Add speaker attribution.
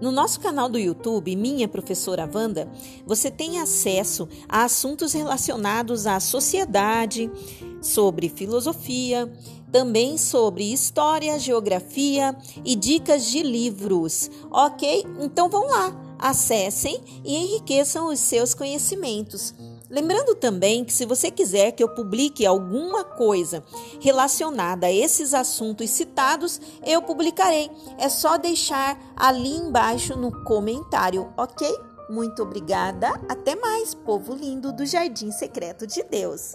Speaker 1: No nosso canal do YouTube, Minha Professora Wanda, você tem acesso a assuntos relacionados à sociedade, sobre filosofia, também sobre história, geografia e dicas de livros, ok? Então vão lá, acessem e enriqueçam os seus conhecimentos. Lembrando também que se você quiser que eu publique alguma coisa relacionada a esses assuntos citados, eu publicarei. É só deixar ali embaixo no comentário, ok? Muito obrigada. Até mais, povo lindo do Jardim Secreto de Deus.